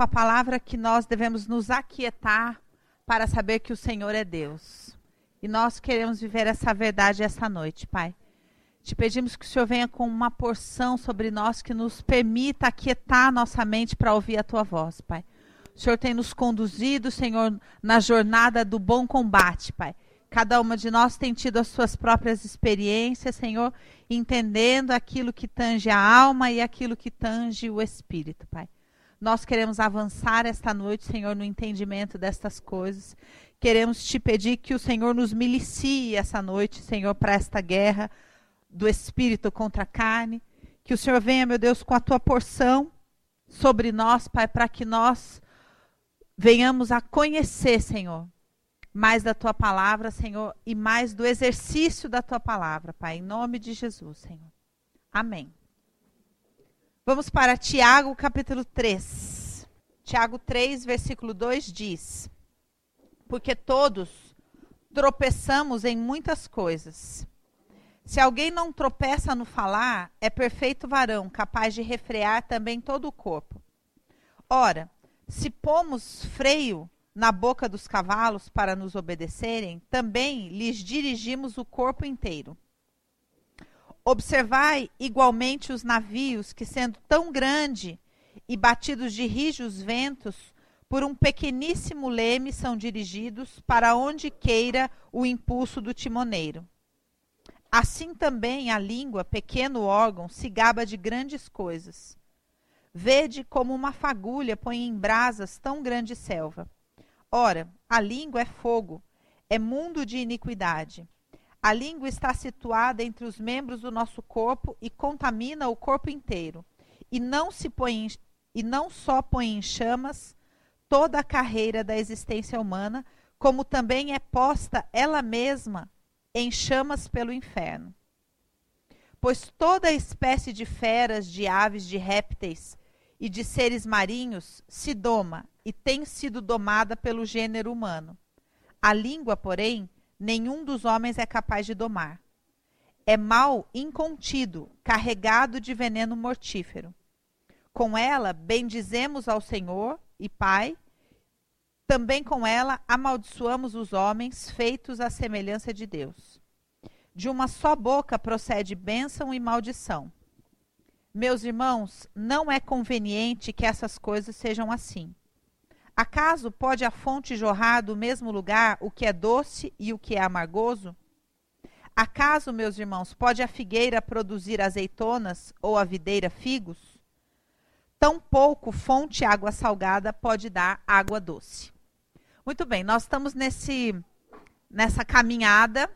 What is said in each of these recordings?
tua palavra que nós devemos nos aquietar para saber que o Senhor é Deus. E nós queremos viver essa verdade essa noite, Pai. Te pedimos que o Senhor venha com uma porção sobre nós que nos permita aquietar nossa mente para ouvir a tua voz, Pai. O Senhor tem nos conduzido, Senhor, na jornada do bom combate, Pai. Cada uma de nós tem tido as suas próprias experiências, Senhor, entendendo aquilo que tange a alma e aquilo que tange o espírito, Pai. Nós queremos avançar esta noite, Senhor, no entendimento destas coisas. Queremos te pedir que o Senhor nos milicie essa noite, Senhor, para esta guerra do espírito contra a carne. Que o Senhor venha, meu Deus, com a tua porção sobre nós, Pai, para que nós venhamos a conhecer, Senhor, mais da tua palavra, Senhor, e mais do exercício da tua palavra, Pai, em nome de Jesus, Senhor. Amém. Vamos para Tiago, capítulo 3. Tiago 3, versículo 2 diz: Porque todos tropeçamos em muitas coisas. Se alguém não tropeça no falar, é perfeito varão, capaz de refrear também todo o corpo. Ora, se pomos freio na boca dos cavalos para nos obedecerem, também lhes dirigimos o corpo inteiro. Observai igualmente os navios que, sendo tão grande e batidos de rijos ventos, por um pequeníssimo leme são dirigidos para onde queira o impulso do timoneiro. Assim também a língua, pequeno órgão, se gaba de grandes coisas. Vede como uma fagulha põe em brasas tão grande selva. Ora, a língua é fogo, é mundo de iniquidade. A língua está situada entre os membros do nosso corpo e contamina o corpo inteiro. E não se põe em, e não só põe em chamas toda a carreira da existência humana, como também é posta ela mesma em chamas pelo inferno. Pois toda espécie de feras, de aves, de répteis e de seres marinhos se doma e tem sido domada pelo gênero humano. A língua, porém, nenhum dos homens é capaz de domar. É mal incontido, carregado de veneno mortífero. Com ela bendizemos ao Senhor e Pai, também com ela amaldiçoamos os homens feitos à semelhança de Deus. De uma só boca procede bênção e maldição. Meus irmãos, não é conveniente que essas coisas sejam assim. Acaso pode a fonte jorrar do mesmo lugar o que é doce e o que é amargoso? Acaso, meus irmãos, pode a figueira produzir azeitonas ou a videira figos? Tampouco fonte água salgada pode dar água doce. Muito bem, nós estamos nesse, nessa caminhada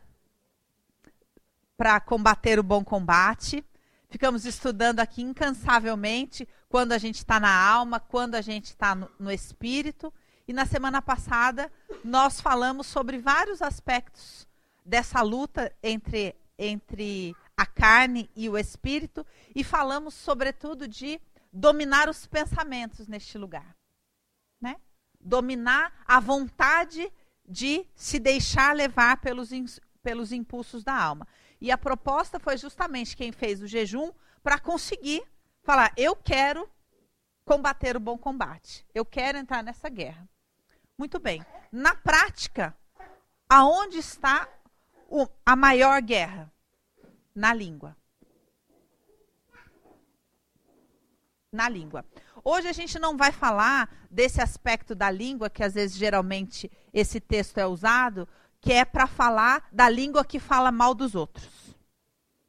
para combater o bom combate. Ficamos estudando aqui incansavelmente quando a gente está na alma, quando a gente está no, no espírito. E na semana passada nós falamos sobre vários aspectos dessa luta entre, entre a carne e o espírito e falamos sobretudo de dominar os pensamentos neste lugar, né? dominar a vontade de se deixar levar pelos, pelos impulsos da alma. E a proposta foi justamente quem fez o jejum para conseguir falar: eu quero combater o bom combate, eu quero entrar nessa guerra. Muito bem. Na prática, aonde está o, a maior guerra? Na língua. Na língua. Hoje a gente não vai falar desse aspecto da língua, que às vezes geralmente esse texto é usado, que é para falar da língua que fala mal dos outros.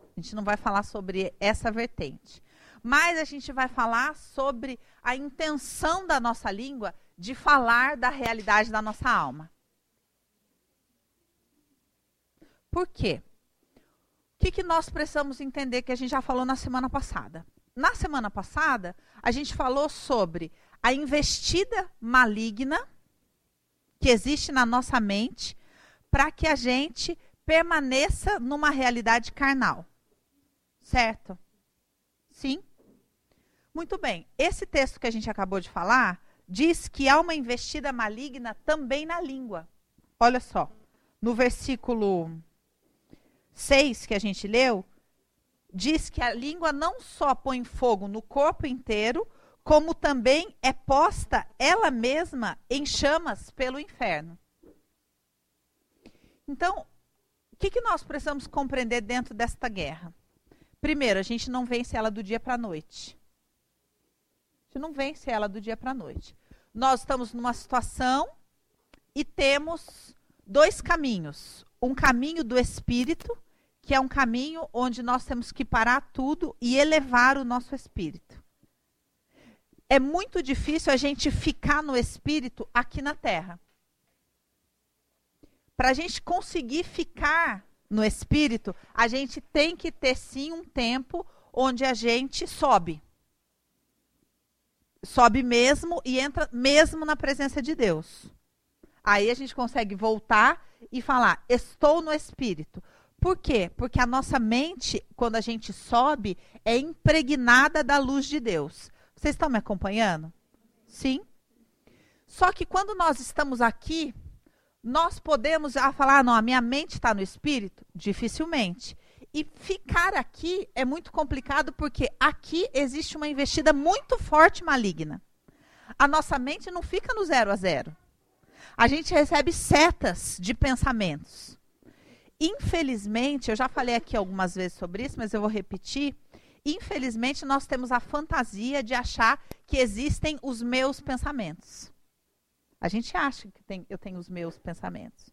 A gente não vai falar sobre essa vertente. Mas a gente vai falar sobre a intenção da nossa língua de falar da realidade da nossa alma. Por quê? O que, que nós precisamos entender que a gente já falou na semana passada? na semana passada, a gente falou sobre a investida maligna que existe na nossa mente para que a gente permaneça numa realidade carnal. Certo? Sim? Muito bem. Esse texto que a gente acabou de falar diz que há uma investida maligna também na língua. Olha só. No versículo 6 que a gente leu, diz que a língua não só põe fogo no corpo inteiro, como também é posta ela mesma em chamas pelo inferno. Então, o que, que nós precisamos compreender dentro desta guerra? Primeiro, a gente não vence ela do dia para a noite. Não vence ela do dia para a noite. Nós estamos numa situação e temos dois caminhos. Um caminho do espírito, que é um caminho onde nós temos que parar tudo e elevar o nosso espírito. É muito difícil a gente ficar no espírito aqui na terra. Para a gente conseguir ficar no espírito, a gente tem que ter sim um tempo onde a gente sobe. Sobe mesmo e entra mesmo na presença de Deus. Aí a gente consegue voltar e falar: estou no espírito. Por quê? Porque a nossa mente, quando a gente sobe, é impregnada da luz de Deus. Vocês estão me acompanhando? Sim. Só que quando nós estamos aqui, nós podemos ah, falar, ah, não, a minha mente está no espírito? Dificilmente. E ficar aqui é muito complicado porque aqui existe uma investida muito forte maligna. A nossa mente não fica no zero a zero. A gente recebe setas de pensamentos. Infelizmente, eu já falei aqui algumas vezes sobre isso, mas eu vou repetir. Infelizmente, nós temos a fantasia de achar que existem os meus pensamentos. A gente acha que tem, eu tenho os meus pensamentos.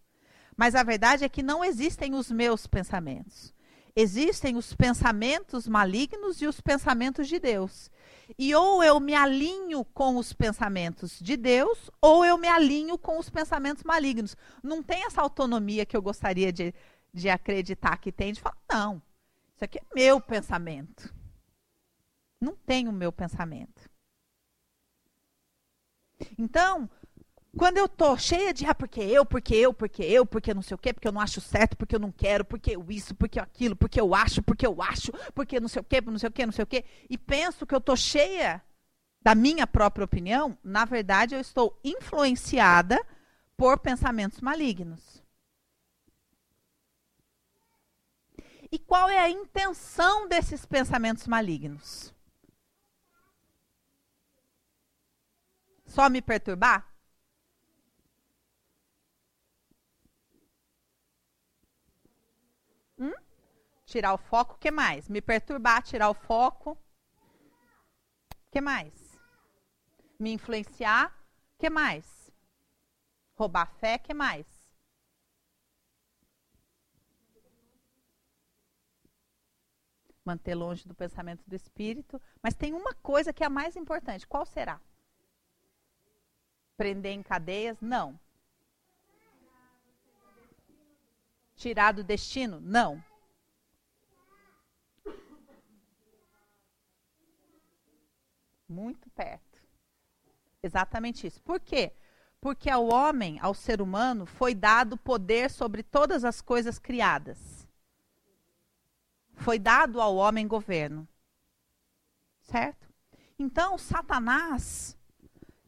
Mas a verdade é que não existem os meus pensamentos. Existem os pensamentos malignos e os pensamentos de Deus. E ou eu me alinho com os pensamentos de Deus, ou eu me alinho com os pensamentos malignos. Não tem essa autonomia que eu gostaria de, de acreditar que tem, de falar, não, isso aqui é meu pensamento. Não tem o meu pensamento. Então, quando eu tô cheia de, ah, porque eu, porque eu, porque eu, porque não sei o quê, porque eu não acho certo, porque eu não quero, porque eu isso, porque aquilo, porque eu acho, porque eu acho, porque não sei o quê, não sei o quê, não sei o quê, e penso que eu tô cheia da minha própria opinião, na verdade eu estou influenciada por pensamentos malignos. E qual é a intenção desses pensamentos malignos? Só me perturbar? Tirar o foco, o que mais? Me perturbar, tirar o foco. O que mais? Me influenciar, o que mais? Roubar fé, o que mais? Manter longe do pensamento do espírito. Mas tem uma coisa que é a mais importante. Qual será? Prender em cadeias? Não. Tirar do destino? Não. Muito perto. Exatamente isso. Por quê? Porque ao homem, ao ser humano, foi dado poder sobre todas as coisas criadas. Foi dado ao homem governo. Certo? Então, Satanás,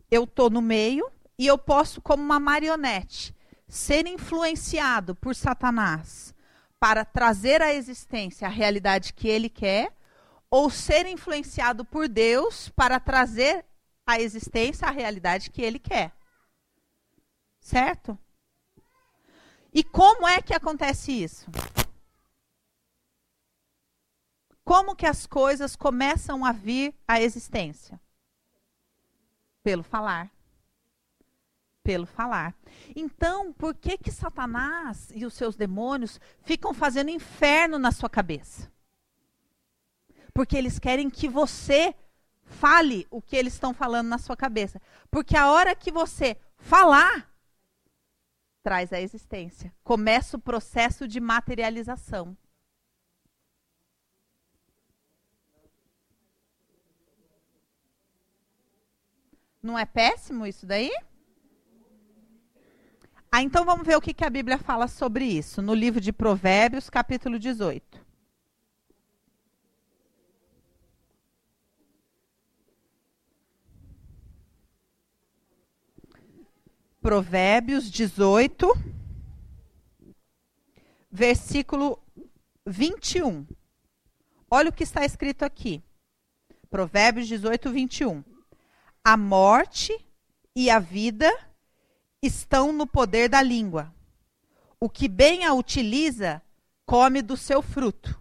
eu estou no meio e eu posso, como uma marionete, ser influenciado por Satanás para trazer à existência a realidade que ele quer, ou ser influenciado por Deus para trazer à existência a realidade que ele quer. Certo? E como é que acontece isso? Como que as coisas começam a vir à existência? Pelo falar pelo falar. Então, por que que Satanás e os seus demônios ficam fazendo inferno na sua cabeça? Porque eles querem que você fale o que eles estão falando na sua cabeça. Porque a hora que você falar, traz a existência. Começa o processo de materialização. Não é péssimo isso daí? Ah, então vamos ver o que, que a Bíblia fala sobre isso, no livro de Provérbios, capítulo 18. Provérbios 18, versículo 21. Olha o que está escrito aqui. Provérbios 18, 21. a morte e a vida estão no poder da língua. O que bem a utiliza, come do seu fruto.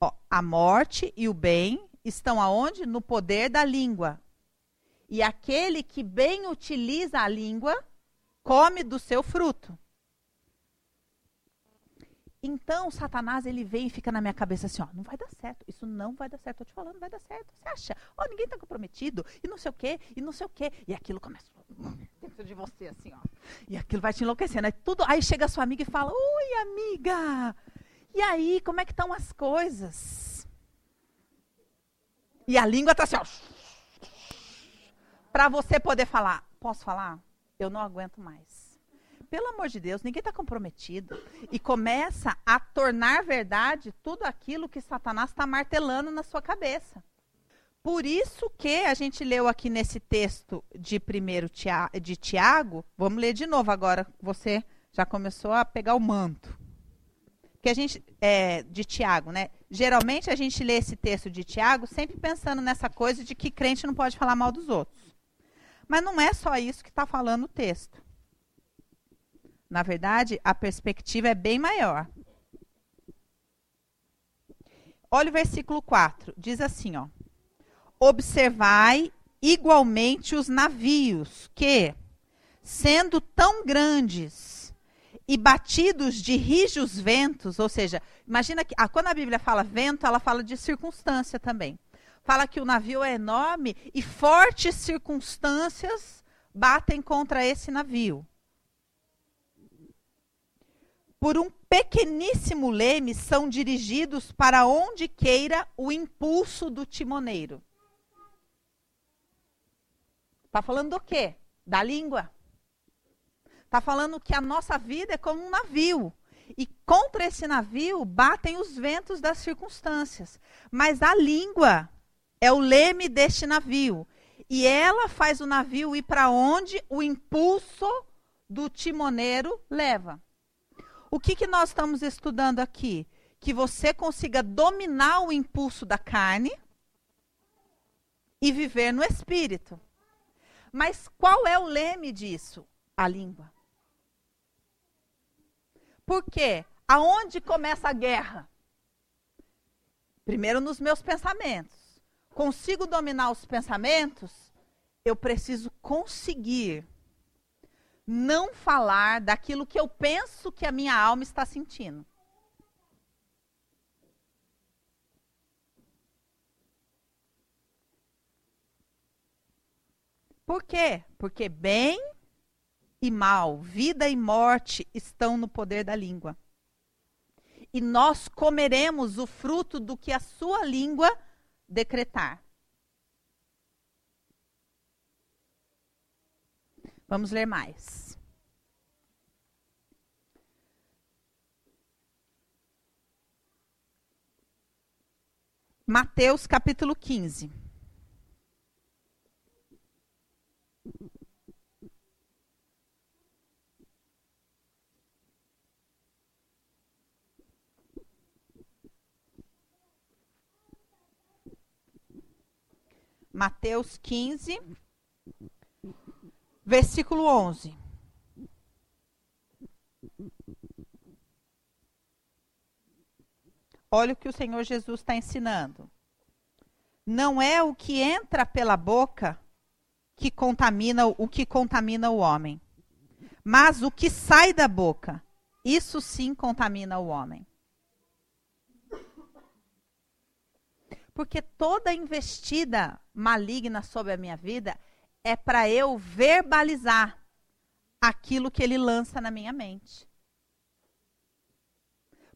Ó, a morte e o bem estão aonde? No poder da língua. E aquele que bem utiliza a língua, come do seu fruto. Então, Satanás, ele vem e fica na minha cabeça assim, ó, não vai dar certo, isso não vai dar certo, tô te falando, não vai dar certo. Você acha? Ó, ninguém está comprometido, e não sei o quê, e não sei o quê. E aquilo começa dentro de você, assim, ó. E aquilo vai te enlouquecendo. Aí, tudo, aí chega a sua amiga e fala, oi, amiga, e aí, como é que estão as coisas? E a língua está assim, ó. Para você poder falar, posso falar? Eu não aguento mais pelo amor de Deus, ninguém está comprometido. E começa a tornar verdade tudo aquilo que Satanás está martelando na sua cabeça. Por isso que a gente leu aqui nesse texto de primeiro de Tiago, vamos ler de novo agora, você já começou a pegar o manto. Que a gente é, de Tiago, né? Geralmente a gente lê esse texto de Tiago sempre pensando nessa coisa de que crente não pode falar mal dos outros. Mas não é só isso que está falando o texto. Na verdade, a perspectiva é bem maior. Olha o versículo 4. Diz assim, ó: Observai igualmente os navios que, sendo tão grandes e batidos de rijos ventos, ou seja, imagina que ah, quando a Bíblia fala vento, ela fala de circunstância também. Fala que o navio é enorme e fortes circunstâncias batem contra esse navio por um pequeníssimo leme são dirigidos para onde queira o impulso do timoneiro. Está falando do quê? Da língua. Está falando que a nossa vida é como um navio. E contra esse navio batem os ventos das circunstâncias. Mas a língua é o leme deste navio. E ela faz o navio ir para onde o impulso do timoneiro leva. O que, que nós estamos estudando aqui? Que você consiga dominar o impulso da carne e viver no espírito. Mas qual é o leme disso? A língua. Por quê? Aonde começa a guerra? Primeiro nos meus pensamentos. Consigo dominar os pensamentos? Eu preciso conseguir não falar daquilo que eu penso que a minha alma está sentindo. Por quê? Porque bem e mal, vida e morte estão no poder da língua. E nós comeremos o fruto do que a sua língua decretar. Vamos ler mais. Mateus capítulo 15. Mateus 15, Versículo 11. Olha o que o Senhor Jesus está ensinando. Não é o que entra pela boca que contamina o que contamina o homem, mas o que sai da boca. Isso sim contamina o homem. Porque toda investida maligna sobre a minha vida é para eu verbalizar aquilo que ele lança na minha mente.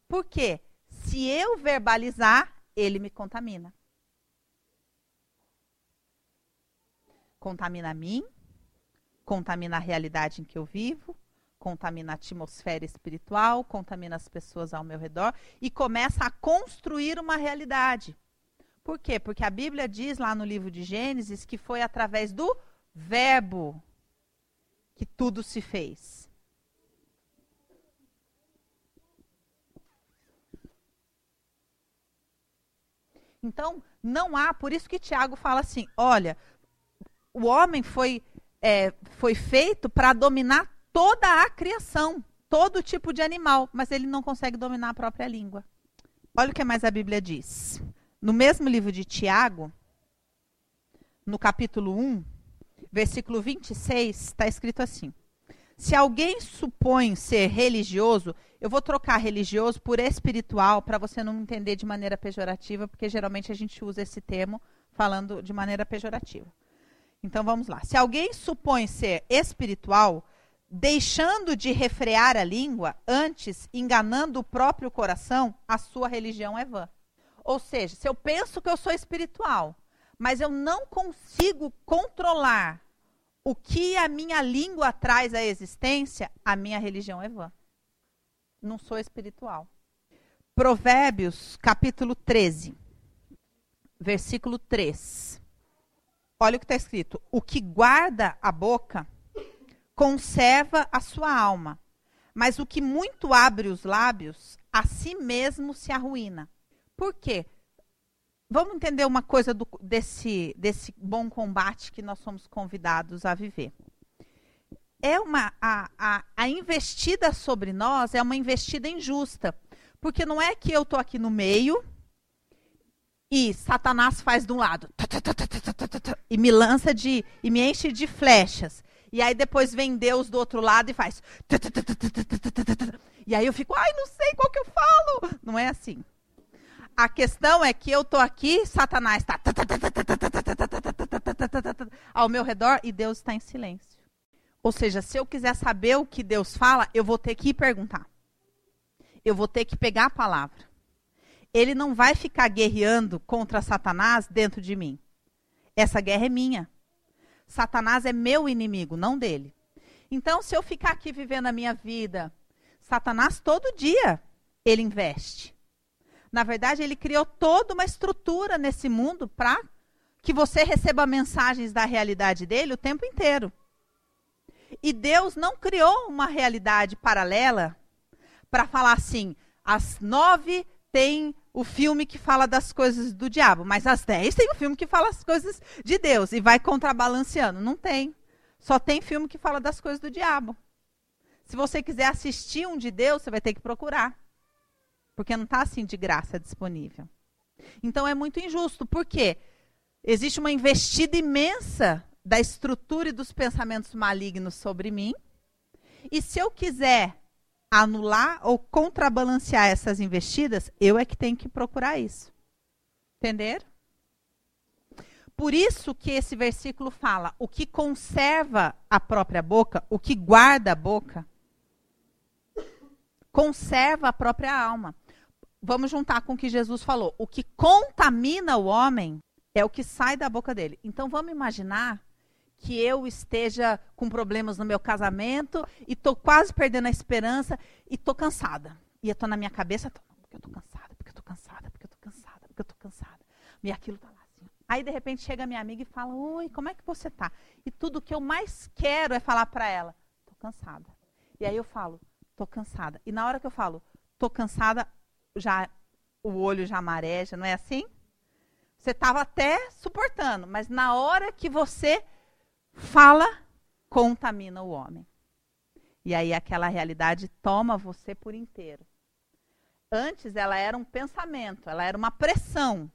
Por quê? Se eu verbalizar, ele me contamina. Contamina a mim, contamina a realidade em que eu vivo, contamina a atmosfera espiritual, contamina as pessoas ao meu redor e começa a construir uma realidade. Por quê? Porque a Bíblia diz lá no livro de Gênesis que foi através do verbo que tudo se fez. Então, não há, por isso que Tiago fala assim: olha, o homem foi, é, foi feito para dominar toda a criação, todo tipo de animal, mas ele não consegue dominar a própria língua. Olha o que mais a Bíblia diz. No mesmo livro de Tiago, no capítulo 1, versículo 26, está escrito assim: Se alguém supõe ser religioso, eu vou trocar religioso por espiritual para você não entender de maneira pejorativa, porque geralmente a gente usa esse termo falando de maneira pejorativa. Então vamos lá. Se alguém supõe ser espiritual, deixando de refrear a língua, antes enganando o próprio coração, a sua religião é vã. Ou seja, se eu penso que eu sou espiritual, mas eu não consigo controlar o que a minha língua traz à existência, a minha religião é vã não sou espiritual. Provérbios, capítulo 13, versículo 3. Olha o que está escrito: O que guarda a boca conserva a sua alma, mas o que muito abre os lábios, a si mesmo se arruína. Por quê? Vamos entender uma coisa do, desse, desse bom combate que nós somos convidados a viver é uma a, a, a investida sobre nós é uma investida injusta. Porque não é que eu estou aqui no meio e Satanás faz de um lado e me lança de e me enche de flechas. E aí depois vem Deus do outro lado e faz e aí eu fico, ai, não sei qual que eu falo. Não é assim. A questão é que eu tô aqui, Satanás está ao meu redor e Deus está em silêncio. Ou seja, se eu quiser saber o que Deus fala, eu vou ter que perguntar. Eu vou ter que pegar a palavra. Ele não vai ficar guerreando contra Satanás dentro de mim. Essa guerra é minha. Satanás é meu inimigo, não dele. Então, se eu ficar aqui vivendo a minha vida, Satanás todo dia ele investe. Na verdade, ele criou toda uma estrutura nesse mundo para que você receba mensagens da realidade dele o tempo inteiro. E Deus não criou uma realidade paralela para falar assim: às nove tem o filme que fala das coisas do diabo, mas às dez tem o filme que fala as coisas de Deus e vai contrabalanceando. Não tem. Só tem filme que fala das coisas do diabo. Se você quiser assistir um de Deus, você vai ter que procurar. Porque não está assim de graça disponível. Então é muito injusto. Por quê? Existe uma investida imensa da estrutura e dos pensamentos malignos sobre mim. E se eu quiser anular ou contrabalancear essas investidas, eu é que tenho que procurar isso. Entender? Por isso que esse versículo fala: o que conserva a própria boca, o que guarda a boca, conserva a própria alma. Vamos juntar com o que Jesus falou: o que contamina o homem é o que sai da boca dele. Então vamos imaginar que eu esteja com problemas no meu casamento e estou quase perdendo a esperança e estou cansada. E eu estou na minha cabeça, tô, porque eu estou cansada, porque eu estou cansada, porque eu estou cansada, porque eu estou cansada. E aquilo está lá assim. Aí, de repente, chega minha amiga e fala, oi, como é que você está? E tudo que eu mais quero é falar para ela, estou cansada. E aí eu falo, estou cansada. E na hora que eu falo, estou cansada, já o olho já mareja, não é assim? Você estava até suportando, mas na hora que você fala contamina o homem. E aí aquela realidade toma você por inteiro. Antes ela era um pensamento, ela era uma pressão.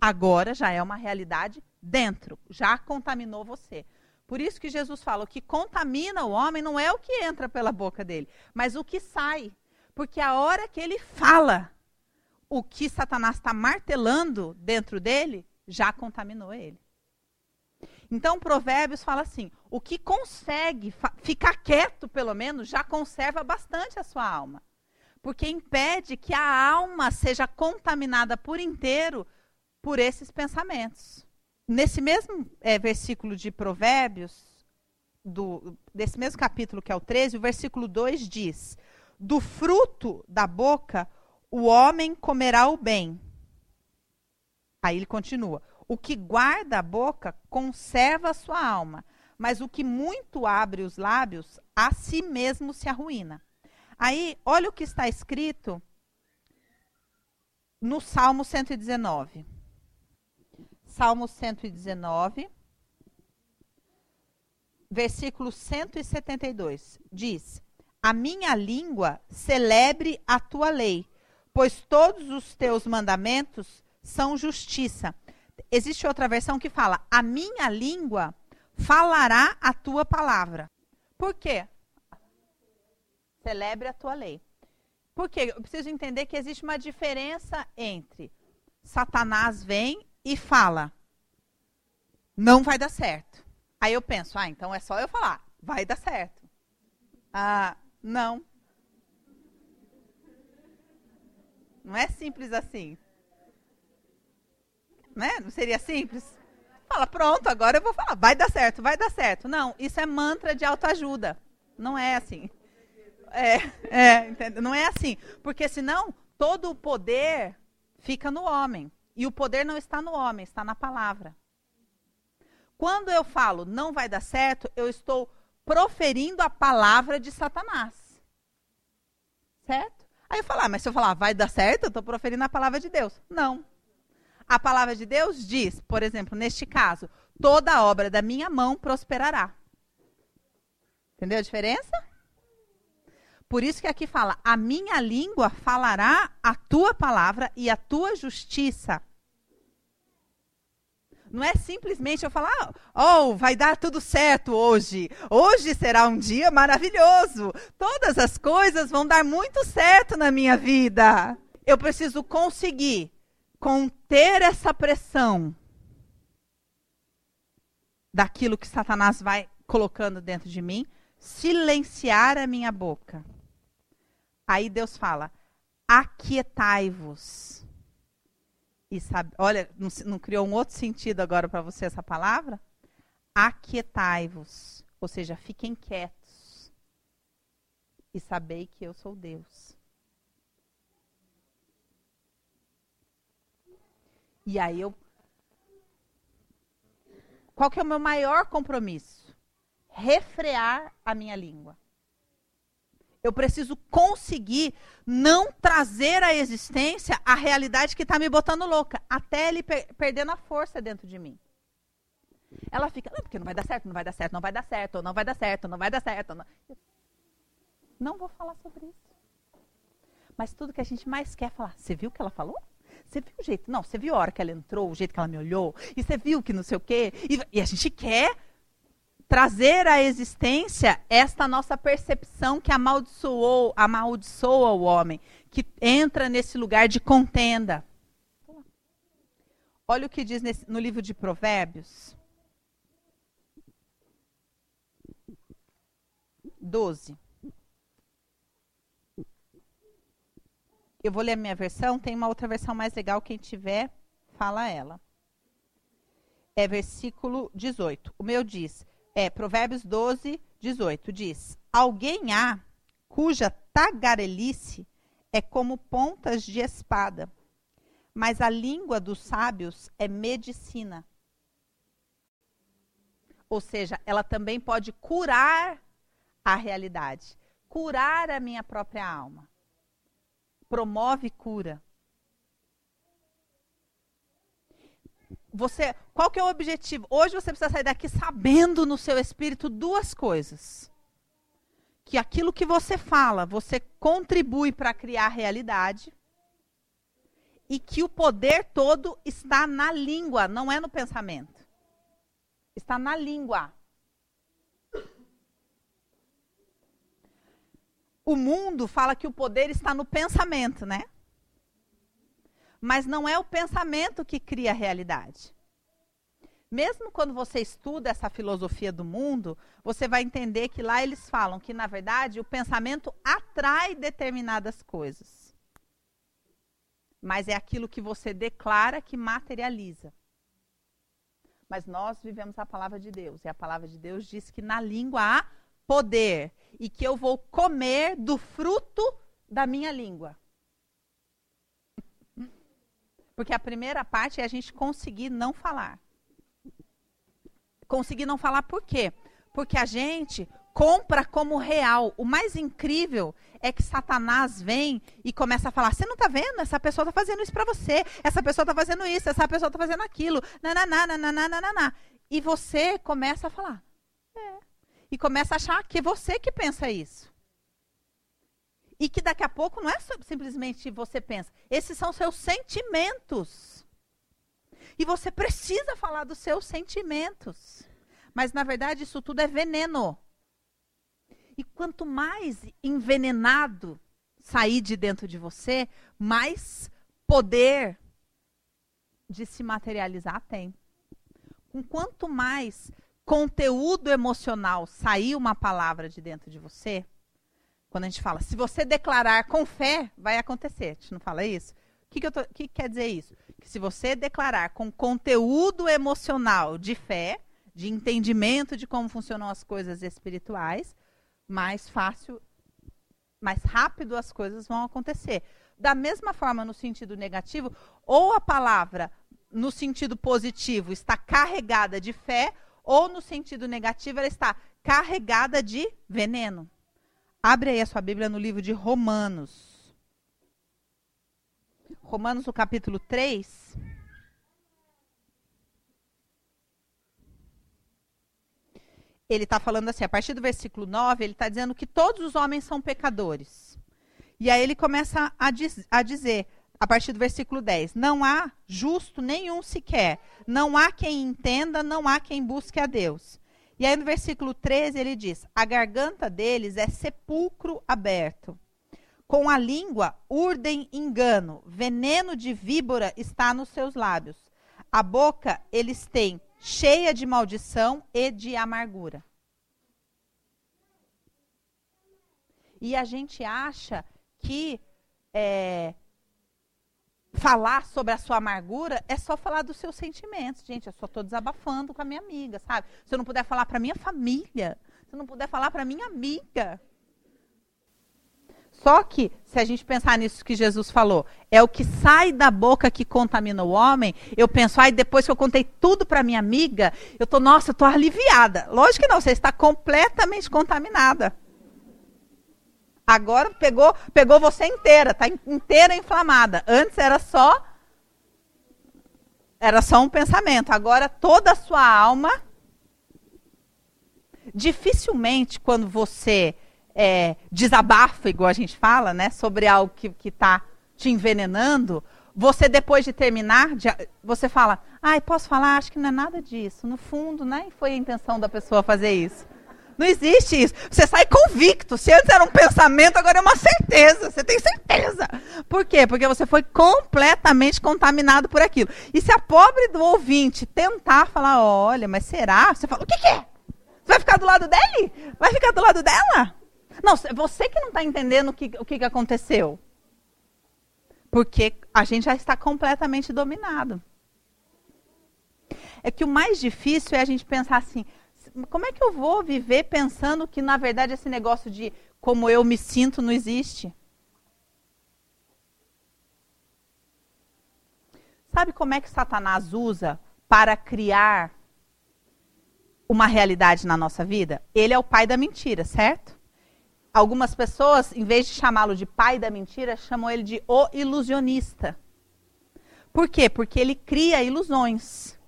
Agora já é uma realidade dentro, já contaminou você. Por isso que Jesus fala: o que contamina o homem não é o que entra pela boca dele, mas o que sai. Porque a hora que ele fala o que Satanás está martelando dentro dele, já contaminou ele. Então, Provérbios fala assim: o que consegue ficar quieto, pelo menos, já conserva bastante a sua alma. Porque impede que a alma seja contaminada por inteiro por esses pensamentos. Nesse mesmo é, versículo de Provérbios, do, desse mesmo capítulo que é o 13, o versículo 2 diz: Do fruto da boca o homem comerá o bem. Aí ele continua: o que guarda a boca conserva a sua alma, mas o que muito abre os lábios, a si mesmo se arruína. Aí, olha o que está escrito no Salmo 119. Salmo 119, versículo 172. Diz: A minha língua celebre a tua lei, pois todos os teus mandamentos são justiça. Existe outra versão que fala: A minha língua falará a tua palavra. Por quê? Celebre a tua lei. Por quê? Eu preciso entender que existe uma diferença entre Satanás vem e fala: Não vai dar certo. Aí eu penso: Ah, então é só eu falar, vai dar certo. Ah, não. Não é simples assim. Né? Não seria simples? Fala, pronto, agora eu vou falar, vai dar certo, vai dar certo. Não, isso é mantra de autoajuda. Não é assim. É, é, não é assim. Porque senão todo o poder fica no homem. E o poder não está no homem, está na palavra. Quando eu falo não vai dar certo, eu estou proferindo a palavra de Satanás. Certo? Aí eu falo, ah, mas se eu falar vai dar certo, eu estou proferindo a palavra de Deus. Não. A palavra de Deus diz, por exemplo, neste caso, toda obra da minha mão prosperará. Entendeu a diferença? Por isso que aqui fala: a minha língua falará a tua palavra e a tua justiça. Não é simplesmente eu falar, oh, vai dar tudo certo hoje. Hoje será um dia maravilhoso. Todas as coisas vão dar muito certo na minha vida. Eu preciso conseguir conter essa pressão daquilo que Satanás vai colocando dentro de mim, silenciar a minha boca. Aí Deus fala: aquietai-vos. E sabe, olha, não, não criou um outro sentido agora para você essa palavra? Aquietai-vos. Ou seja, fiquem quietos. E sabei que eu sou Deus. E aí eu. Qual que é o meu maior compromisso? Refrear a minha língua. Eu preciso conseguir não trazer à existência a realidade que está me botando louca, até ele per perdendo a força dentro de mim. Ela fica, não, porque não vai dar certo, não vai dar certo, não vai dar certo, não vai dar certo, não vai dar certo. Não, não vou falar sobre isso. Mas tudo que a gente mais quer falar, você viu o que ela falou? Você viu o jeito? Não, você viu a hora que ela entrou, o jeito que ela me olhou? E você viu que não sei o quê? E, e a gente quer trazer à existência esta nossa percepção que amaldiçoou, amaldiçoa o homem, que entra nesse lugar de contenda. Olha o que diz nesse, no livro de Provérbios. 12. Eu vou ler a minha versão, tem uma outra versão mais legal, quem tiver, fala ela. É versículo 18. O meu diz: é, Provérbios 12, 18 diz: Alguém há cuja tagarelice é como pontas de espada, mas a língua dos sábios é medicina. Ou seja, ela também pode curar a realidade, curar a minha própria alma. Promove cura. Você, qual que é o objetivo? Hoje você precisa sair daqui sabendo no seu espírito duas coisas. Que aquilo que você fala, você contribui para criar realidade. E que o poder todo está na língua, não é no pensamento. Está na língua. O mundo fala que o poder está no pensamento, né? Mas não é o pensamento que cria a realidade. Mesmo quando você estuda essa filosofia do mundo, você vai entender que lá eles falam que, na verdade, o pensamento atrai determinadas coisas. Mas é aquilo que você declara que materializa. Mas nós vivemos a palavra de Deus. E a palavra de Deus diz que na língua há poder. E que eu vou comer do fruto da minha língua. Porque a primeira parte é a gente conseguir não falar. Conseguir não falar por quê? Porque a gente compra como real. O mais incrível é que Satanás vem e começa a falar: você não está vendo? Essa pessoa está fazendo isso para você. Essa pessoa está fazendo isso. Essa pessoa está fazendo aquilo. Nananá, nananá, nananá. E você começa a falar. É. E começa a achar que é você que pensa isso. E que daqui a pouco não é simplesmente você pensa. Esses são seus sentimentos. E você precisa falar dos seus sentimentos. Mas, na verdade, isso tudo é veneno. E quanto mais envenenado sair de dentro de você, mais poder de se materializar tem. Com quanto mais conteúdo emocional sair uma palavra de dentro de você, quando a gente fala, se você declarar com fé, vai acontecer. A gente não fala isso? O que, que, que, que quer dizer isso? Que se você declarar com conteúdo emocional de fé, de entendimento de como funcionam as coisas espirituais, mais fácil, mais rápido as coisas vão acontecer. Da mesma forma, no sentido negativo, ou a palavra, no sentido positivo, está carregada de fé, ou no sentido negativo, ela está carregada de veneno. Abre aí a sua Bíblia no livro de Romanos. Romanos, o capítulo 3. ele está falando assim, a partir do versículo 9, ele está dizendo que todos os homens são pecadores. E aí ele começa a, diz, a dizer, a partir do versículo 10, não há justo nenhum sequer, não há quem entenda, não há quem busque a Deus. E aí no versículo 13 ele diz: a garganta deles é sepulcro aberto. Com a língua urdem engano, veneno de víbora está nos seus lábios. A boca eles têm cheia de maldição e de amargura. E a gente acha que é, falar sobre a sua amargura é só falar dos seus sentimentos. Gente, eu só estou desabafando com a minha amiga, sabe? Se eu não puder falar para minha família, se eu não puder falar para minha amiga, só que, se a gente pensar nisso que Jesus falou, é o que sai da boca que contamina o homem. Eu penso, ai, depois que eu contei tudo para minha amiga, eu tô, nossa, eu tô aliviada. Lógico que não, você está completamente contaminada. Agora pegou, pegou você inteira, está inteira inflamada. Antes era só era só um pensamento. Agora toda a sua alma dificilmente quando você é, desabafa, igual a gente fala, né, sobre algo que está te envenenando, você depois de terminar, de, você fala, ai, posso falar? Acho que não é nada disso. No fundo, nem foi a intenção da pessoa fazer isso. Não existe isso. Você sai convicto. Se antes era um pensamento, agora é uma certeza. Você tem certeza. Por quê? Porque você foi completamente contaminado por aquilo. E se a pobre do ouvinte tentar falar, olha, mas será? Você fala, o que, que é? Você vai ficar do lado dele? Vai ficar do lado dela? Não, você que não está entendendo o que, o que aconteceu. Porque a gente já está completamente dominado. É que o mais difícil é a gente pensar assim: como é que eu vou viver pensando que, na verdade, esse negócio de como eu me sinto não existe? Sabe como é que Satanás usa para criar uma realidade na nossa vida? Ele é o pai da mentira, certo? algumas pessoas, em vez de chamá-lo de pai da mentira, chamam ele de o ilusionista. Por quê? Porque ele cria ilusões.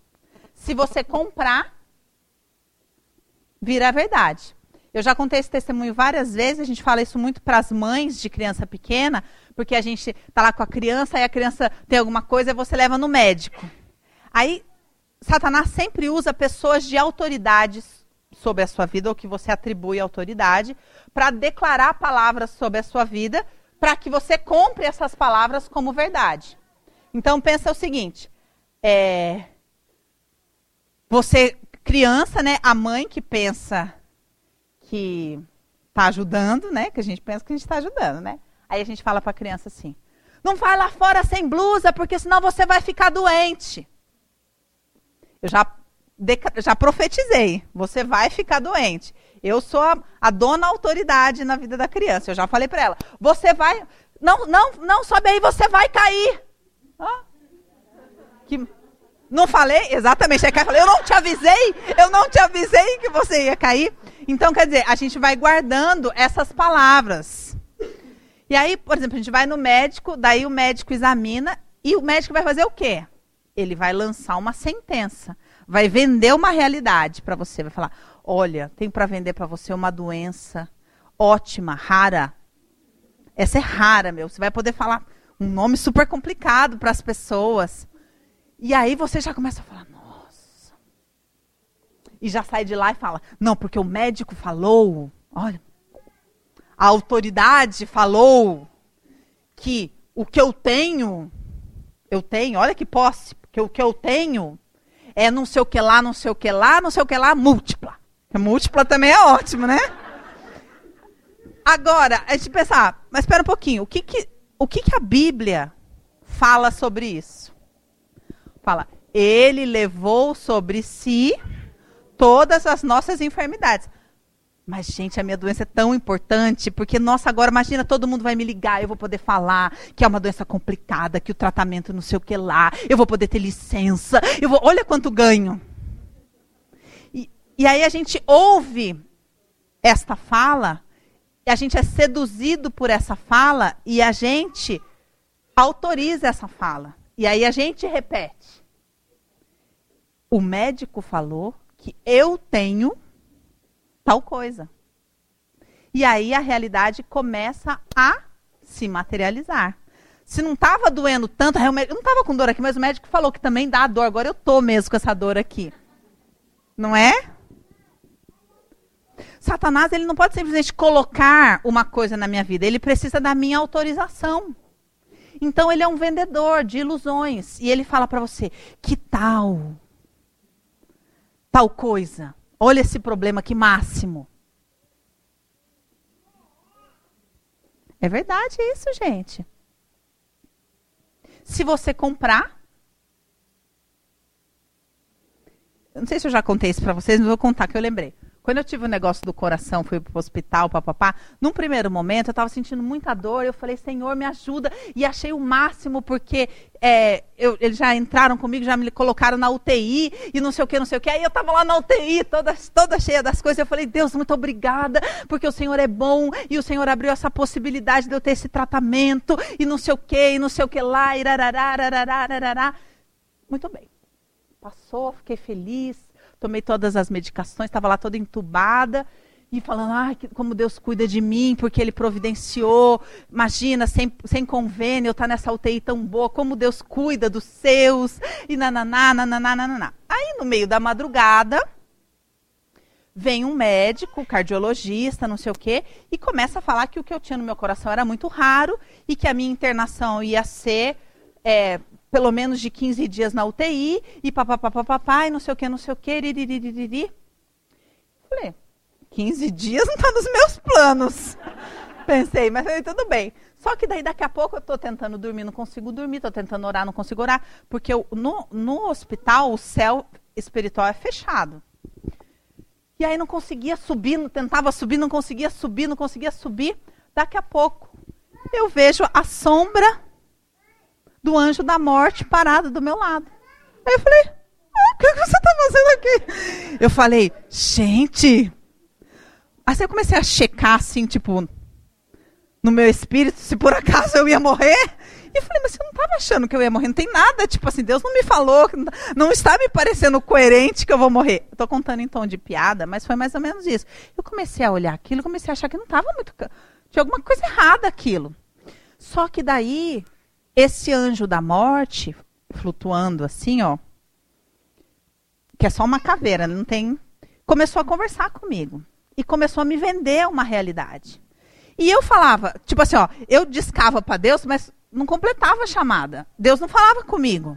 Se você comprar, vira verdade. Eu já contei esse testemunho várias vezes, a gente fala isso muito para as mães de criança pequena, porque a gente está lá com a criança e a criança tem alguma coisa e você leva no médico. Aí, Satanás sempre usa pessoas de autoridades sobre a sua vida ou que você atribui autoridade, para declarar palavras sobre a sua vida, para que você compre essas palavras como verdade. Então pensa o seguinte: é, você criança, né, a mãe que pensa que está ajudando, né, que a gente pensa que a gente está ajudando, né? Aí a gente fala para a criança assim: não vai lá fora sem blusa, porque senão você vai ficar doente. Eu já já profetizei, você vai ficar doente. Eu sou a, a, dona autoridade na vida da criança. Eu já falei para ela, você vai, não, não, não sobe aí, você vai cair. Não falei? Exatamente. Eu não te avisei, eu não te avisei que você ia cair. Então, quer dizer, a gente vai guardando essas palavras. E aí, por exemplo, a gente vai no médico, daí o médico examina e o médico vai fazer o quê? Ele vai lançar uma sentença, vai vender uma realidade para você, vai falar: "Olha, tenho para vender para você uma doença ótima, rara. Essa é rara, meu. Você vai poder falar um nome super complicado para as pessoas. E aí você já começa a falar: "Nossa". E já sai de lá e fala: "Não, porque o médico falou, olha, a autoridade falou que o que eu tenho, eu tenho, olha que posse, porque o que eu tenho é não sei o que lá, não sei o que lá, não sei o que lá, múltipla. Múltipla também é ótimo, né? Agora, a gente pensar, ah, mas espera um pouquinho, o que que, o que que a Bíblia fala sobre isso? Fala, ele levou sobre si todas as nossas enfermidades. Mas, gente, a minha doença é tão importante, porque, nossa, agora imagina, todo mundo vai me ligar, eu vou poder falar que é uma doença complicada, que o tratamento não sei o que lá, eu vou poder ter licença, eu vou, olha quanto ganho. E, e aí a gente ouve esta fala, a gente é seduzido por essa fala, e a gente autoriza essa fala. E aí a gente repete. O médico falou que eu tenho tal coisa. E aí a realidade começa a se materializar. Se não estava doendo tanto, eu não estava com dor aqui, mas o médico falou que também dá dor. Agora eu tô mesmo com essa dor aqui. Não é? Satanás ele não pode simplesmente colocar uma coisa na minha vida, ele precisa da minha autorização. Então ele é um vendedor de ilusões e ele fala para você: "Que tal tal coisa?" Olha esse problema que máximo. É verdade isso, gente. Se você comprar. Eu não sei se eu já contei isso para vocês, mas vou contar que eu lembrei. Quando eu tive o um negócio do coração, fui para o hospital, papapá, num primeiro momento eu estava sentindo muita dor, eu falei, Senhor, me ajuda, e achei o máximo, porque é, eu, eles já entraram comigo, já me colocaram na UTI, e não sei o que, não sei o que, aí eu estava lá na UTI, toda, toda cheia das coisas, eu falei, Deus, muito obrigada, porque o Senhor é bom, e o Senhor abriu essa possibilidade de eu ter esse tratamento, e não sei o que, e não sei o que lá, irarará, Muito bem. Passou, fiquei feliz, tomei todas as medicações, estava lá toda entubada e falando, ah, como Deus cuida de mim, porque Ele providenciou. Imagina, sem, sem convênio, eu tá nessa UTI tão boa, como Deus cuida dos seus, e nananá, nananá, nananá. Aí, no meio da madrugada, vem um médico, cardiologista, não sei o quê, e começa a falar que o que eu tinha no meu coração era muito raro e que a minha internação ia ser é, pelo menos de 15 dias na UTI, e papapá, e não sei o que, não sei o que, riririririri. Falei, 15 dias não está nos meus planos. Pensei, mas falei, tudo bem. Só que daí daqui a pouco eu estou tentando dormir, não consigo dormir, estou tentando orar, não consigo orar, porque eu, no, no hospital o céu espiritual é fechado. E aí não conseguia subir, tentava subir, não conseguia subir, não conseguia subir. Daqui a pouco eu vejo a sombra do anjo da morte parado do meu lado. Aí eu falei, ah, o que você está fazendo aqui? Eu falei, gente. Aí eu comecei a checar assim, tipo, no meu espírito, se por acaso eu ia morrer. E eu falei, mas você não estava achando que eu ia morrer? Não tem nada, tipo assim, Deus não me falou, não está me parecendo coerente que eu vou morrer. Estou contando em tom de piada, mas foi mais ou menos isso. Eu comecei a olhar aquilo, comecei a achar que não estava muito. Tinha alguma coisa errada aquilo. Só que daí esse anjo da morte, flutuando assim, ó, que é só uma caveira, não tem. Começou a conversar comigo. E começou a me vender uma realidade. E eu falava, tipo assim, ó, eu discava para Deus, mas não completava a chamada. Deus não falava comigo.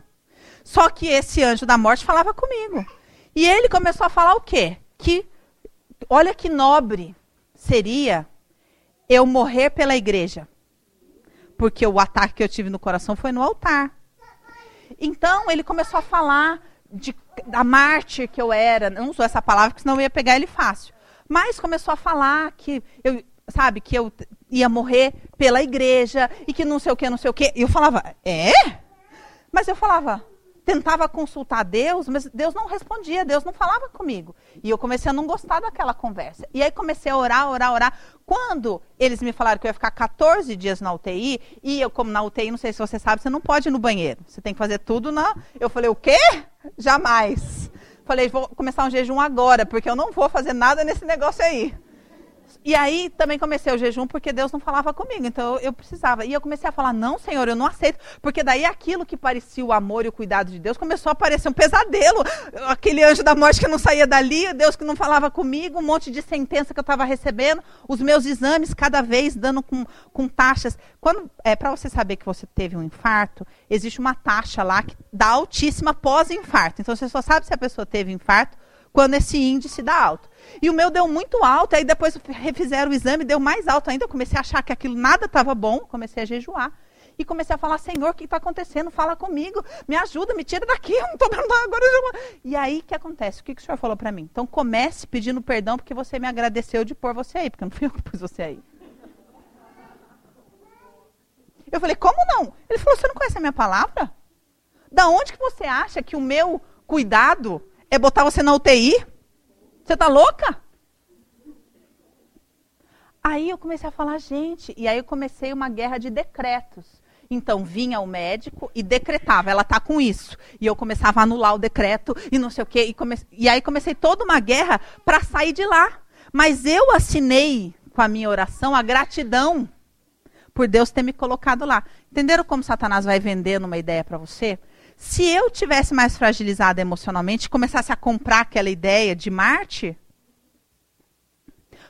Só que esse anjo da morte falava comigo. E ele começou a falar o quê? Que, olha que nobre seria eu morrer pela igreja porque o ataque que eu tive no coração foi no altar. Então ele começou a falar de, da mártir que eu era. Não usou essa palavra, porque senão eu ia pegar ele fácil. Mas começou a falar que eu, sabe, que eu ia morrer pela igreja e que não sei o que, não sei o que. E eu falava, é? Mas eu falava, tentava consultar Deus, mas Deus não respondia, Deus não falava comigo. E eu comecei a não gostar daquela conversa. E aí comecei a orar, orar, orar. Quando eles me falaram que eu ia ficar 14 dias na UTI, e eu, como na UTI, não sei se você sabe, você não pode ir no banheiro. Você tem que fazer tudo na. Eu falei, o quê? Jamais. Falei, vou começar um jejum agora, porque eu não vou fazer nada nesse negócio aí. E aí também comecei o jejum porque Deus não falava comigo, então eu, precisava. E eu comecei a falar: não, Senhor, eu não aceito. Porque daí aquilo que parecia o amor e o cuidado de Deus começou a parecer um pesadelo. Aquele anjo da morte que não saía dali, Deus que não falava comigo, um monte de sentença que eu estava recebendo, os meus exames cada vez dando com, com taxas. Quando é Para você saber que você teve um infarto, existe uma taxa lá que dá altíssima pós-infarto. Então você só sabe se a pessoa teve infarto quando esse índice dá alto. E o meu deu muito alto, aí depois refizeram o exame, deu mais alto ainda. Eu comecei a achar que aquilo nada estava bom, comecei a jejuar. E comecei a falar, Senhor, o que está acontecendo? Fala comigo, me ajuda, me tira daqui, eu não estou vendo agora. E aí, o que acontece? O que, que o Senhor falou para mim? Então, comece pedindo perdão, porque você me agradeceu de pôr você aí, porque não fui eu que pus você aí. Eu falei, como não? Ele falou, você não conhece a minha palavra? Da onde que você acha que o meu cuidado é botar você na UTI? Você tá louca? Aí eu comecei a falar, gente, e aí eu comecei uma guerra de decretos. Então vinha o médico e decretava, ela tá com isso. E eu começava a anular o decreto e não sei o quê. E, come... e aí comecei toda uma guerra para sair de lá. Mas eu assinei com a minha oração a gratidão por Deus ter me colocado lá. Entenderam como Satanás vai vendendo uma ideia para você? Se eu tivesse mais fragilizada emocionalmente, começasse a comprar aquela ideia de Marte,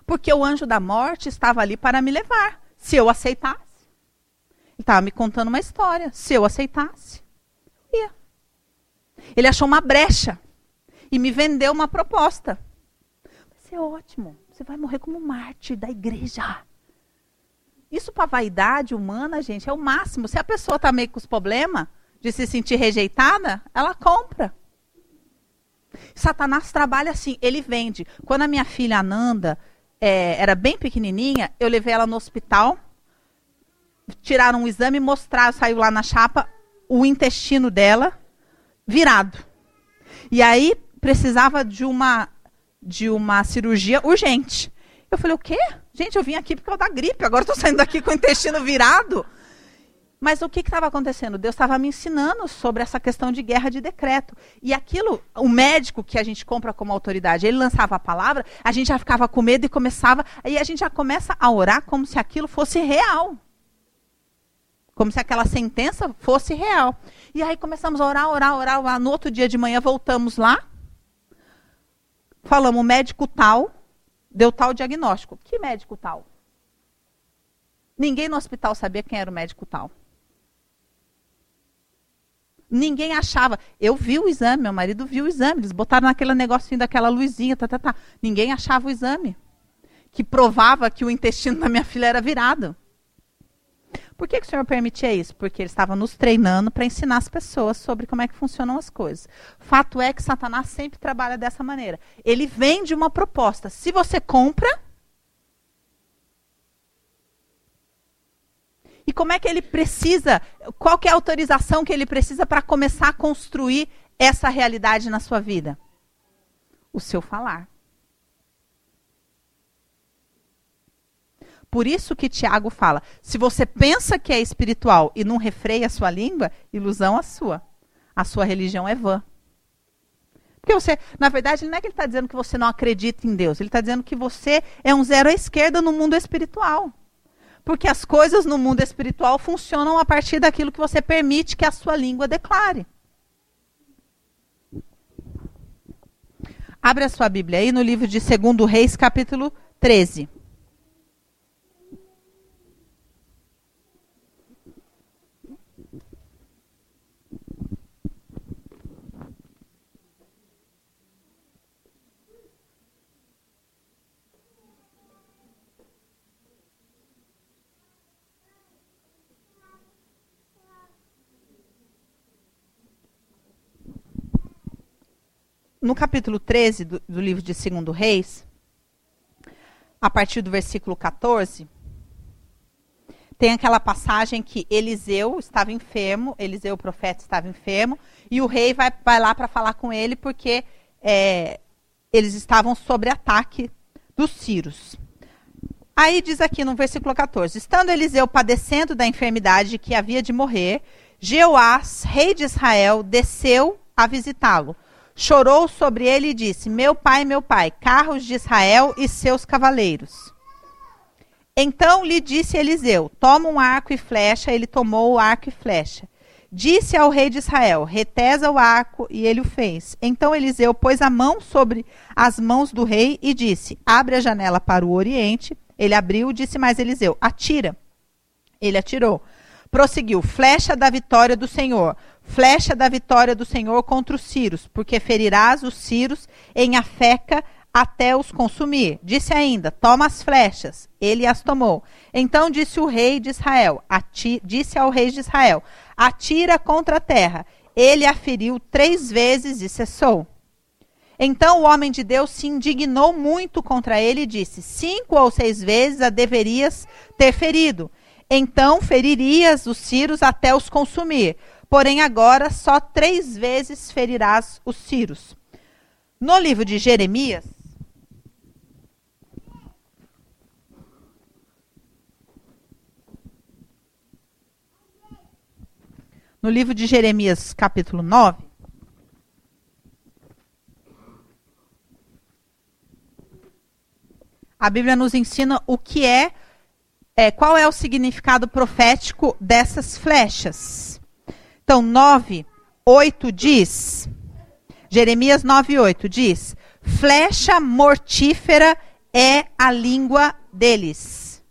porque o anjo da morte estava ali para me levar, se eu aceitasse. Ele estava me contando uma história, se eu aceitasse, ia. Ele achou uma brecha e me vendeu uma proposta. Vai ser ótimo, você vai morrer como Marte da igreja. Isso para vaidade humana, gente, é o máximo. Se a pessoa está meio com os problemas, de se sentir rejeitada, ela compra. Satanás trabalha assim, ele vende. Quando a minha filha Ananda é, era bem pequenininha, eu levei ela no hospital, tiraram um exame mostraram, saiu lá na chapa, o intestino dela virado. E aí precisava de uma, de uma cirurgia urgente. Eu falei, o quê? Gente, eu vim aqui por causa da gripe, agora estou saindo daqui com o intestino virado. Mas o que estava acontecendo? Deus estava me ensinando sobre essa questão de guerra de decreto. E aquilo, o médico que a gente compra como autoridade, ele lançava a palavra, a gente já ficava com medo e começava. Aí a gente já começa a orar como se aquilo fosse real. Como se aquela sentença fosse real. E aí começamos a orar, orar, orar. orar. No outro dia de manhã voltamos lá. Falamos, médico tal, deu tal diagnóstico. Que médico tal? Ninguém no hospital sabia quem era o médico tal. Ninguém achava. Eu vi o exame, meu marido viu o exame. Eles botaram naquele negocinho daquela luzinha, tá, tá, tá. Ninguém achava o exame. Que provava que o intestino da minha filha era virado. Por que, que o senhor permitia isso? Porque ele estava nos treinando para ensinar as pessoas sobre como é que funcionam as coisas. Fato é que Satanás sempre trabalha dessa maneira. Ele vende uma proposta. Se você compra, E como é que ele precisa, qual é a autorização que ele precisa para começar a construir essa realidade na sua vida? O seu falar. Por isso que Tiago fala: se você pensa que é espiritual e não refreia a sua língua, ilusão a sua. A sua religião é vã. Porque você, na verdade, não é que ele está dizendo que você não acredita em Deus, ele está dizendo que você é um zero à esquerda no mundo espiritual. Porque as coisas no mundo espiritual funcionam a partir daquilo que você permite que a sua língua declare. Abre a sua Bíblia aí no livro de 2 Reis, capítulo 13. No capítulo 13 do, do livro de 2 Reis, a partir do versículo 14, tem aquela passagem que Eliseu estava enfermo, Eliseu o profeta estava enfermo, e o rei vai, vai lá para falar com ele porque é, eles estavam sob ataque dos Círios. Aí diz aqui no versículo 14: Estando Eliseu padecendo da enfermidade que havia de morrer, Jeoás, rei de Israel, desceu a visitá-lo. Chorou sobre ele e disse: Meu pai, meu pai, carros de Israel e seus cavaleiros. Então lhe disse Eliseu: Toma um arco e flecha. Ele tomou o arco e flecha. Disse ao rei de Israel: Retesa o arco, e ele o fez. Então Eliseu pôs a mão sobre as mãos do rei e disse: Abre a janela para o oriente. Ele abriu, disse mais Eliseu: Atira. Ele atirou. Prosseguiu: Flecha da vitória do Senhor. Flecha da vitória do Senhor contra os Círios, porque ferirás os Círios em Afeca até os consumir. Disse ainda: Toma as flechas. Ele as tomou. Então disse o rei de Israel: Disse ao rei de Israel: Atira contra a terra. Ele a feriu três vezes e cessou. Então o homem de Deus se indignou muito contra ele e disse: Cinco ou seis vezes a deverias ter ferido. Então feririas os ciros até os consumir. Porém, agora só três vezes ferirás os ciros. No livro de Jeremias, no livro de Jeremias, capítulo 9. A Bíblia nos ensina o que é, é, qual é o significado profético dessas flechas. Então, 9, 8 diz, Jeremias 9, 8 diz: flecha mortífera é a língua deles.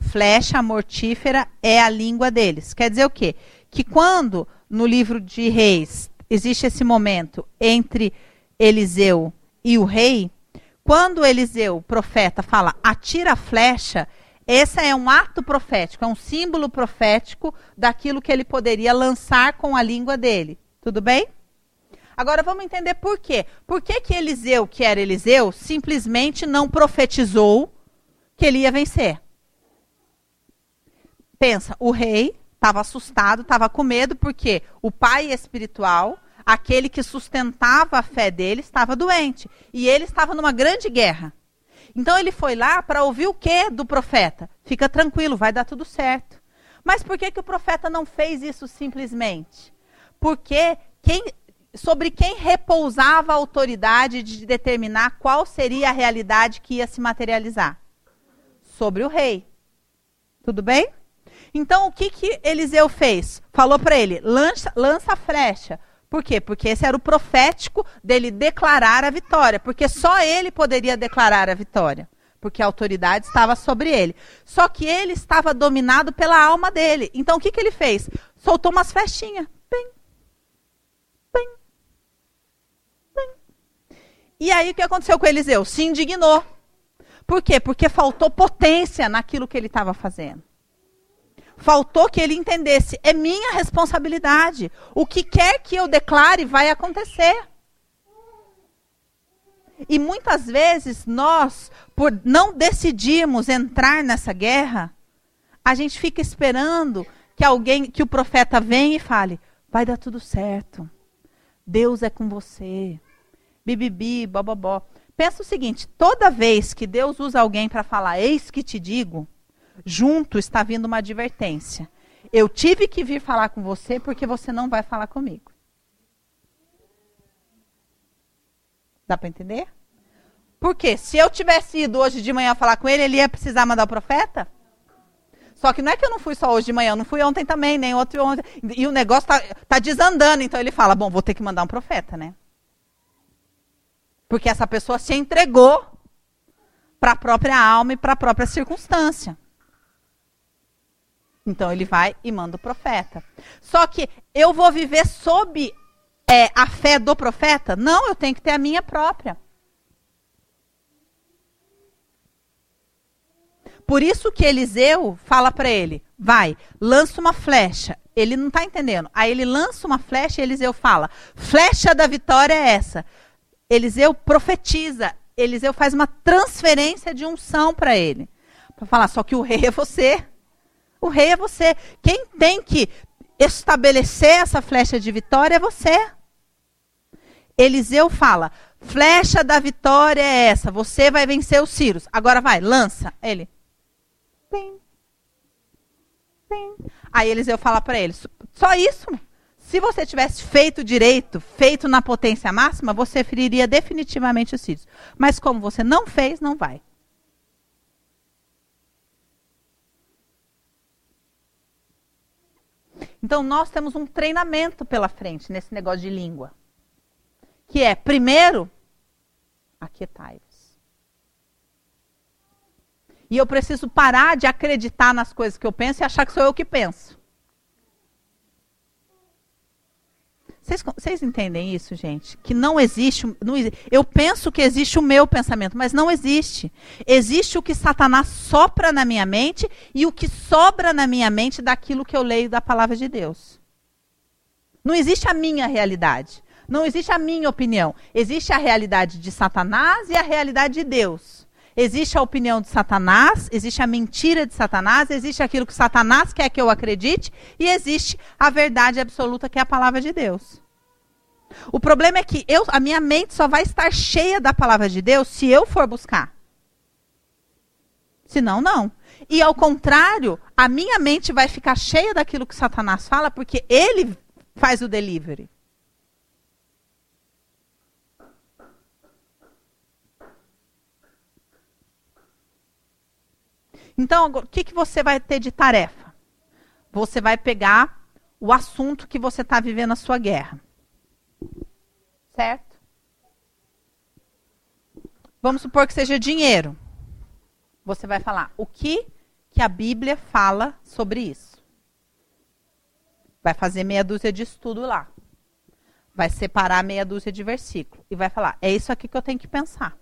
Flecha mortífera é a língua deles. Quer dizer o quê? que quando no livro de Reis existe esse momento entre Eliseu e o rei, quando Eliseu, profeta, fala atira a flecha, esse é um ato profético, é um símbolo profético daquilo que ele poderia lançar com a língua dele. Tudo bem? Agora vamos entender por quê. Por que, que Eliseu, que era Eliseu, simplesmente não profetizou que ele ia vencer? Pensa, o rei estava assustado, estava com medo, porque o pai espiritual, aquele que sustentava a fé dele, estava doente. E ele estava numa grande guerra. Então ele foi lá para ouvir o que do profeta? Fica tranquilo, vai dar tudo certo. Mas por que, que o profeta não fez isso simplesmente? Porque quem, sobre quem repousava a autoridade de determinar qual seria a realidade que ia se materializar? Sobre o rei. Tudo bem? Então, o que, que Eliseu fez? Falou para ele: lança, lança a flecha. Por quê? Porque esse era o profético dele declarar a vitória. Porque só ele poderia declarar a vitória. Porque a autoridade estava sobre ele. Só que ele estava dominado pela alma dele. Então, o que, que ele fez? Soltou umas flechinhas. Bem, bem, bem. E aí, o que aconteceu com Eliseu? Se indignou. Por quê? Porque faltou potência naquilo que ele estava fazendo. Faltou que ele entendesse, é minha responsabilidade. O que quer que eu declare vai acontecer. E muitas vezes nós, por não decidirmos entrar nessa guerra, a gente fica esperando que alguém, que o profeta venha e fale: vai dar tudo certo. Deus é com você. Bibibi, bobobó. Pensa o seguinte: toda vez que Deus usa alguém para falar, eis que te digo, junto está vindo uma advertência. Eu tive que vir falar com você porque você não vai falar comigo. Dá para entender? Porque se eu tivesse ido hoje de manhã falar com ele, ele ia precisar mandar o profeta? Só que não é que eu não fui só hoje de manhã, eu não fui ontem também, nem outro ontem. E o negócio está tá desandando, então ele fala: bom, vou ter que mandar um profeta, né? Porque essa pessoa se entregou para a própria alma e para a própria circunstância. Então ele vai e manda o profeta. Só que eu vou viver sob é, a fé do profeta? Não, eu tenho que ter a minha própria. Por isso que Eliseu fala para ele: vai, lança uma flecha. Ele não está entendendo. Aí ele lança uma flecha e Eliseu fala: flecha da vitória é essa. Eliseu profetiza. Eliseu faz uma transferência de unção para ele. Para falar: só que o rei é você. O rei é você. Quem tem que estabelecer essa flecha de vitória é você. Eliseu fala: flecha da vitória é essa, você vai vencer os Círios. Agora vai, lança. Ele. Pim. Pim. Aí Eliseu fala para ele: só isso? Se você tivesse feito direito, feito na potência máxima, você feriria definitivamente os Círios. Mas como você não fez, não vai. Então nós temos um treinamento pela frente nesse negócio de língua que é, primeiro, aquietai-vos. E eu preciso parar de acreditar nas coisas que eu penso e achar que sou eu que penso. Vocês, entendem isso, gente? Que não existe, não Eu penso que existe o meu pensamento, mas não existe. Existe o que Satanás sopra na minha mente e o que sobra na minha mente daquilo que eu leio da palavra de Deus. Não existe a minha realidade. Não existe a minha opinião. Existe a realidade de Satanás e a realidade de Deus. Existe a opinião de Satanás, existe a mentira de Satanás, existe aquilo que Satanás quer que eu acredite e existe a verdade absoluta que é a palavra de Deus. O problema é que eu, a minha mente só vai estar cheia da palavra de Deus se eu for buscar. Senão, não. E ao contrário, a minha mente vai ficar cheia daquilo que Satanás fala porque ele faz o delivery. Então, o que, que você vai ter de tarefa? Você vai pegar o assunto que você está vivendo a sua guerra. Certo? Vamos supor que seja dinheiro. Você vai falar o que, que a Bíblia fala sobre isso. Vai fazer meia dúzia de estudo lá. Vai separar meia dúzia de versículos. E vai falar: é isso aqui que eu tenho que pensar.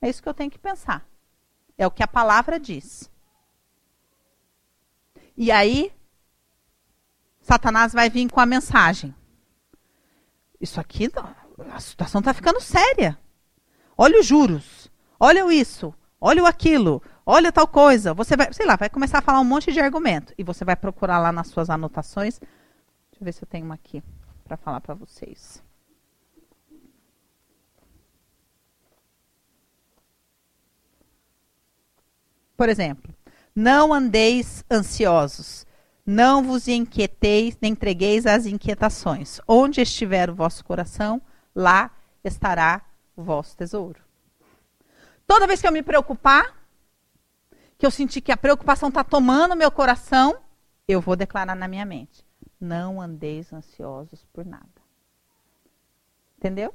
É isso que eu tenho que pensar. É o que a palavra diz. E aí, Satanás vai vir com a mensagem. Isso aqui, a situação está ficando séria. Olha os juros. Olha isso. Olha o aquilo. Olha tal coisa. Você vai, sei lá, vai começar a falar um monte de argumento. E você vai procurar lá nas suas anotações. Deixa eu ver se eu tenho uma aqui para falar para vocês. Por exemplo, não andeis ansiosos, não vos inquieteis, nem entregueis às inquietações. Onde estiver o vosso coração, lá estará o vosso tesouro. Toda vez que eu me preocupar, que eu sentir que a preocupação está tomando meu coração, eu vou declarar na minha mente: não andeis ansiosos por nada. Entendeu?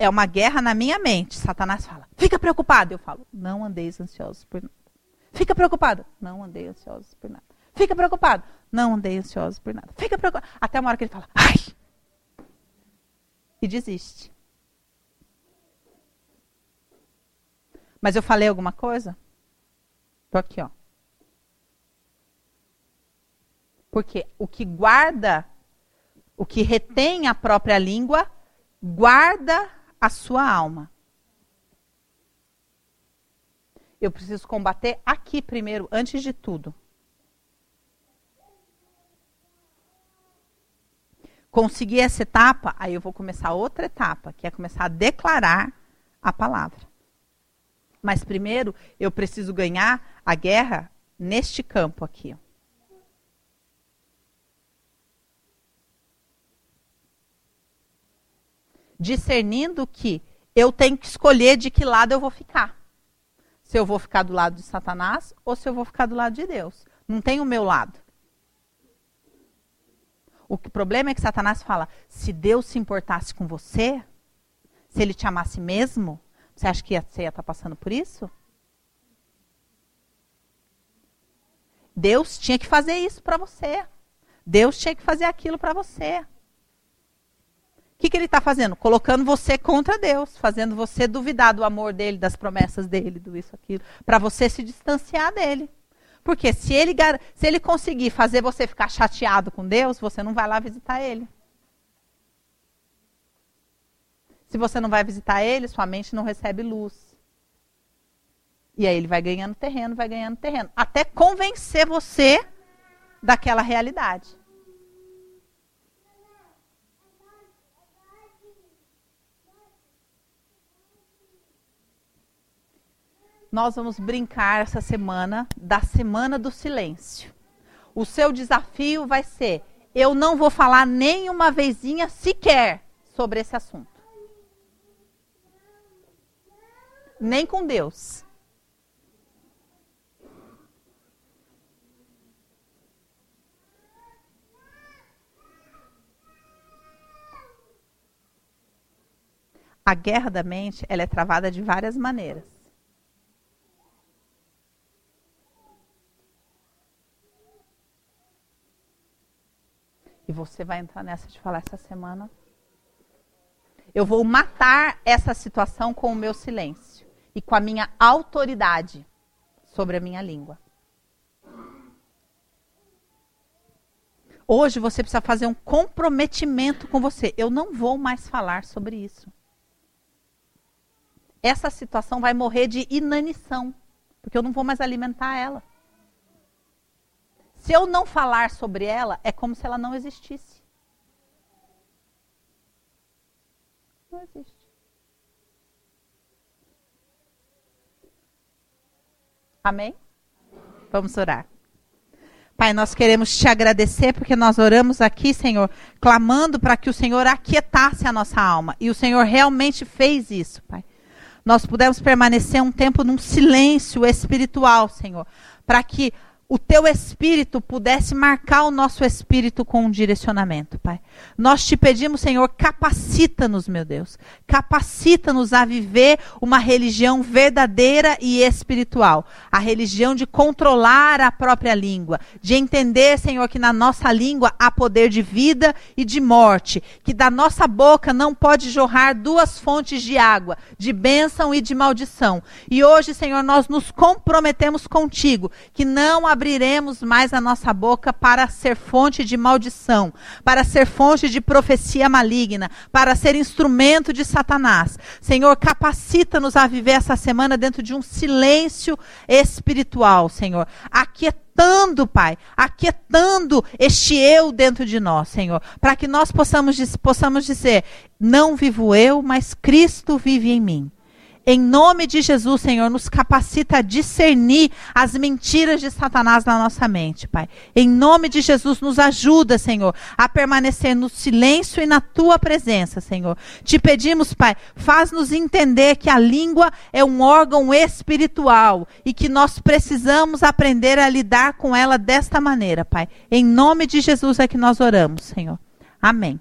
É uma guerra na minha mente. Satanás fala, fica preocupado. Eu falo, não andeis ansiosos por nada. Fica preocupado. Não andei ansiosos por nada. Fica preocupado. Não andei ansiosos por nada. Fica preocupado. Até uma hora que ele fala, ai! E desiste. Mas eu falei alguma coisa? Tô aqui, ó. Porque o que guarda, o que retém a própria língua, guarda a sua alma. Eu preciso combater aqui primeiro, antes de tudo. Conseguir essa etapa, aí eu vou começar outra etapa, que é começar a declarar a palavra. Mas primeiro eu preciso ganhar a guerra neste campo aqui. Discernindo que eu tenho que escolher de que lado eu vou ficar. Se eu vou ficar do lado de Satanás ou se eu vou ficar do lado de Deus. Não tem o meu lado. O problema é que Satanás fala: se Deus se importasse com você, se ele te amasse mesmo, você acha que você ia estar passando por isso? Deus tinha que fazer isso para você. Deus tinha que fazer aquilo para você que, que ele está fazendo? Colocando você contra Deus, fazendo você duvidar do amor dele, das promessas dele, do isso, aquilo, para você se distanciar dele. Porque se ele, se ele conseguir fazer você ficar chateado com Deus, você não vai lá visitar ele. Se você não vai visitar ele, sua mente não recebe luz. E aí ele vai ganhando terreno, vai ganhando terreno, até convencer você daquela realidade. Nós vamos brincar essa semana da semana do silêncio. O seu desafio vai ser: eu não vou falar nem uma vezinha sequer sobre esse assunto. Nem com Deus. A guerra da mente, ela é travada de várias maneiras. E você vai entrar nessa de falar essa semana. Eu vou matar essa situação com o meu silêncio e com a minha autoridade sobre a minha língua. Hoje você precisa fazer um comprometimento com você. Eu não vou mais falar sobre isso. Essa situação vai morrer de inanição, porque eu não vou mais alimentar ela. Se eu não falar sobre ela, é como se ela não existisse. Não existe. Amém? Vamos orar. Pai, nós queremos te agradecer porque nós oramos aqui, Senhor, clamando para que o Senhor aquietasse a nossa alma. E o Senhor realmente fez isso, Pai. Nós pudemos permanecer um tempo num silêncio espiritual, Senhor, para que o teu espírito pudesse marcar o nosso espírito com um direcionamento, Pai. Nós te pedimos, Senhor, capacita-nos, meu Deus. Capacita-nos a viver uma religião verdadeira e espiritual. A religião de controlar a própria língua, de entender, Senhor, que na nossa língua há poder de vida e de morte, que da nossa boca não pode jorrar duas fontes de água, de bênção e de maldição. E hoje, Senhor, nós nos comprometemos contigo que não abriremos mais a nossa boca para ser fonte de maldição, para ser fonte de profecia maligna, para ser instrumento de Satanás. Senhor, capacita-nos a viver essa semana dentro de um silêncio espiritual, Senhor. Aquietando, Pai, aquietando este eu dentro de nós, Senhor, para que nós possamos, possamos dizer: não vivo eu, mas Cristo vive em mim. Em nome de Jesus, Senhor, nos capacita a discernir as mentiras de Satanás na nossa mente, Pai. Em nome de Jesus, nos ajuda, Senhor, a permanecer no silêncio e na tua presença, Senhor. Te pedimos, Pai, faz-nos entender que a língua é um órgão espiritual e que nós precisamos aprender a lidar com ela desta maneira, Pai. Em nome de Jesus é que nós oramos, Senhor. Amém.